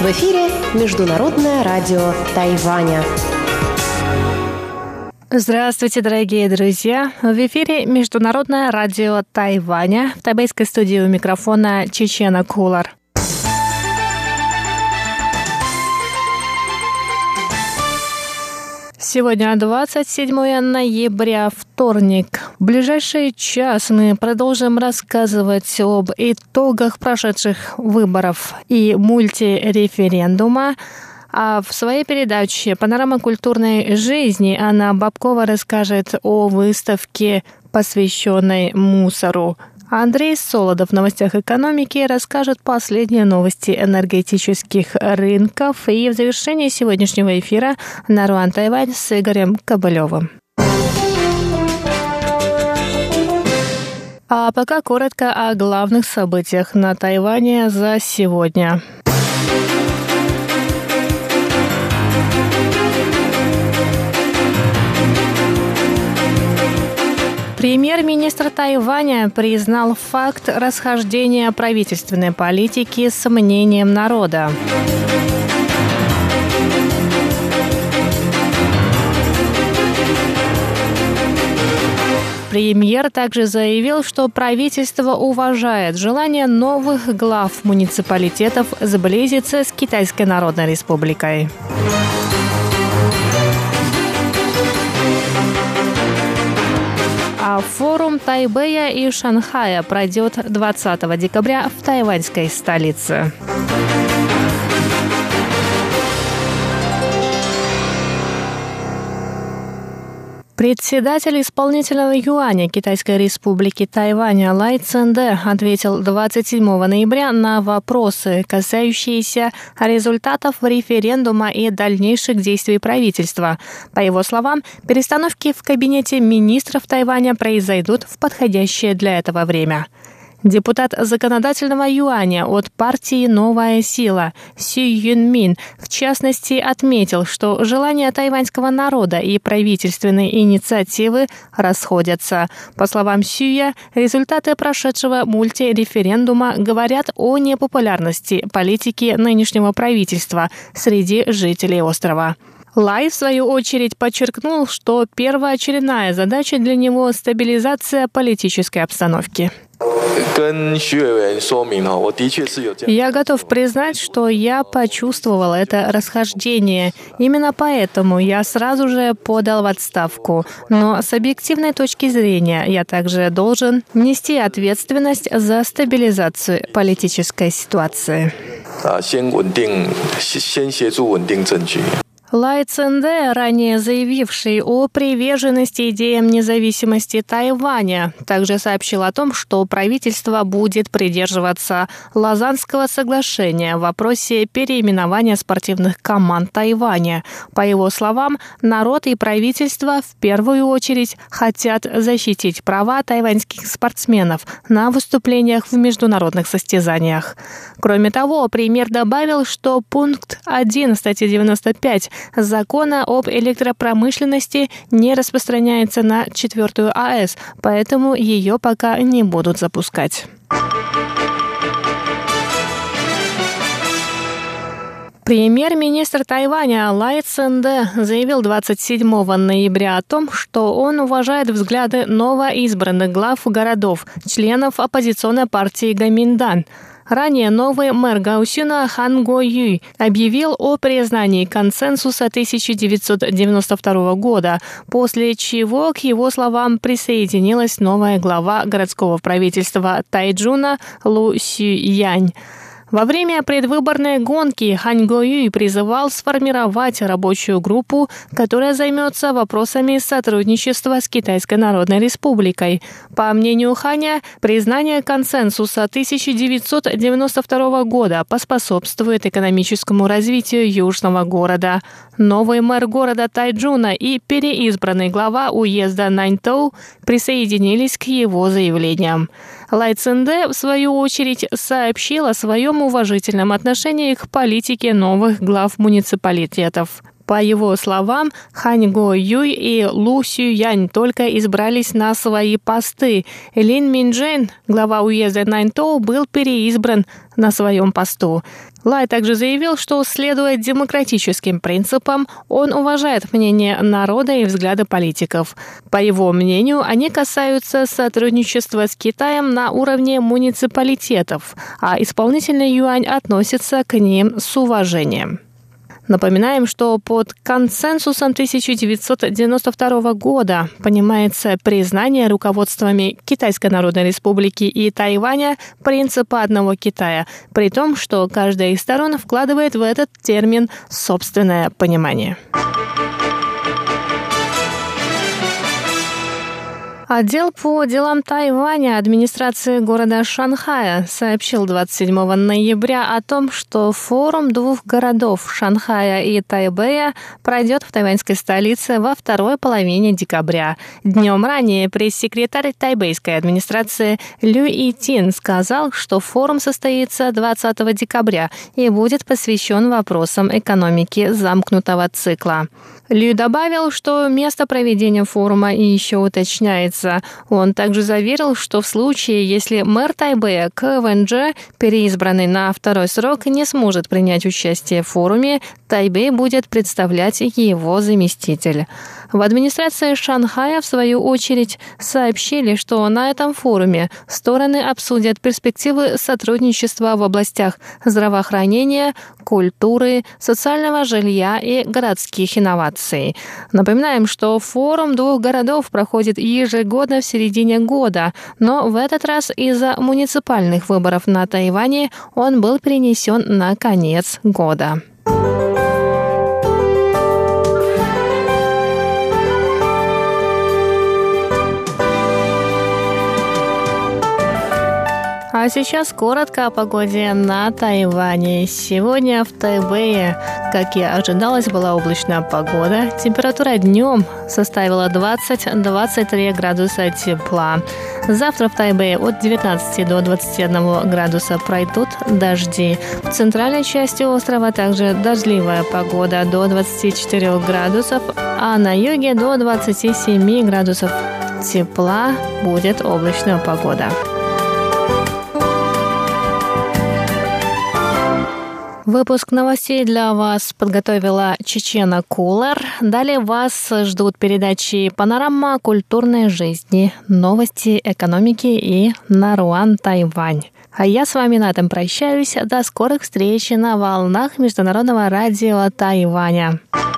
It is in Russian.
В эфире Международное радио Тайваня. Здравствуйте, дорогие друзья! В эфире Международное радио Тайваня. В тайбэйской студии у микрофона Чечена Кулар. Сегодня 27 ноября, вторник. В ближайший час мы продолжим рассказывать об итогах прошедших выборов и мультиреферендума. А в своей передаче «Панорама культурной жизни» Анна Бабкова расскажет о выставке, посвященной мусору. Андрей Солодов в новостях экономики расскажет последние новости энергетических рынков. И в завершении сегодняшнего эфира Наруан Тайвань с Игорем Кобылевым. А пока коротко о главных событиях на Тайване за сегодня. Премьер-министр Тайваня признал факт расхождения правительственной политики с мнением народа. Премьер также заявил, что правительство уважает желание новых глав муниципалитетов сблизиться с Китайской Народной Республикой. Форум Тайбэя и Шанхая пройдет 20 декабря в тайваньской столице. Председатель исполнительного юаня Китайской республики Тайвань Лай Ценде ответил 27 ноября на вопросы, касающиеся результатов референдума и дальнейших действий правительства. По его словам, перестановки в кабинете министров Тайваня произойдут в подходящее для этого время. Депутат законодательного юаня от партии «Новая сила» Си Юн Мин в частности отметил, что желания тайваньского народа и правительственные инициативы расходятся. По словам Сюя, результаты прошедшего мультиреферендума говорят о непопулярности политики нынешнего правительства среди жителей острова. Лай, в свою очередь, подчеркнул, что первоочередная задача для него – стабилизация политической обстановки. Я готов признать, что я почувствовал это расхождение. Именно поэтому я сразу же подал в отставку. Но с объективной точки зрения я также должен нести ответственность за стабилизацию политической ситуации. Лай Ценде, ранее заявивший о приверженности идеям независимости Тайваня, также сообщил о том, что правительство будет придерживаться Лазанского соглашения в вопросе переименования спортивных команд Тайваня. По его словам, народ и правительство в первую очередь хотят защитить права тайваньских спортсменов на выступлениях в международных состязаниях. Кроме того, премьер добавил, что пункт 1 статьи 95 закона об электропромышленности не распространяется на четвертую АЭС, поэтому ее пока не будут запускать. Премьер-министр Тайваня Лай Ценде заявил 27 ноября о том, что он уважает взгляды новоизбранных глав городов, членов оппозиционной партии Гаминдан – Ранее новый мэр Гаусюна Хан Го Юй объявил о признании консенсуса 1992 года, после чего, к его словам, присоединилась новая глава городского правительства Тайджуна Лу Сю Янь. Во время предвыборной гонки Хань Го Юй призывал сформировать рабочую группу, которая займется вопросами сотрудничества с Китайской Народной Республикой. По мнению Ханя, признание консенсуса 1992 года поспособствует экономическому развитию южного города. Новый мэр города Тайджуна и переизбранный глава уезда Наньтоу присоединились к его заявлениям. Лай Цинде, в свою очередь, сообщил о своем уважительном отношении к политике новых глав муниципалитетов. По его словам, Хань Го Юй и Лу Сю Янь только избрались на свои посты. Лин Минджен, глава уезда Наньтоу, был переизбран на своем посту. Лай также заявил, что, следуя демократическим принципам, он уважает мнение народа и взгляды политиков. По его мнению, они касаются сотрудничества с Китаем на уровне муниципалитетов, а исполнительный юань относится к ним с уважением. Напоминаем, что под консенсусом 1992 года понимается признание руководствами Китайской Народной Республики и Тайваня принципа одного Китая, при том, что каждая из сторон вкладывает в этот термин собственное понимание. Отдел по делам Тайваня администрации города Шанхая сообщил 27 ноября о том, что форум двух городов Шанхая и Тайбэя пройдет в тайваньской столице во второй половине декабря. Днем ранее пресс-секретарь тайбэйской администрации Лю Итин сказал, что форум состоится 20 декабря и будет посвящен вопросам экономики замкнутого цикла. Лю добавил, что место проведения форума еще уточняется. Он также заверил, что в случае, если мэр Тайбэя КВНЖ, переизбранный на второй срок, не сможет принять участие в форуме, Тайбэй будет представлять его заместитель. В администрации Шанхая, в свою очередь, сообщили, что на этом форуме стороны обсудят перспективы сотрудничества в областях здравоохранения, культуры, социального жилья и городских инноваций. Напоминаем, что форум двух городов проходит ежегодно в середине года, но в этот раз из-за муниципальных выборов на Тайване он был перенесен на конец года. А сейчас коротко о погоде на Тайване. Сегодня в Тайбэе, как и ожидалось, была облачная погода. Температура днем составила 20-23 градуса тепла. Завтра в Тайбэе от 19 до 21 градуса пройдут дожди. В центральной части острова также дождливая погода до 24 градусов, а на юге до 27 градусов тепла будет облачная погода. Выпуск новостей для вас подготовила Чечена Кулер. Далее вас ждут передачи «Панорама культурной жизни», «Новости экономики» и «Наруан Тайвань». А я с вами на этом прощаюсь. До скорых встреч на волнах Международного радио Тайваня.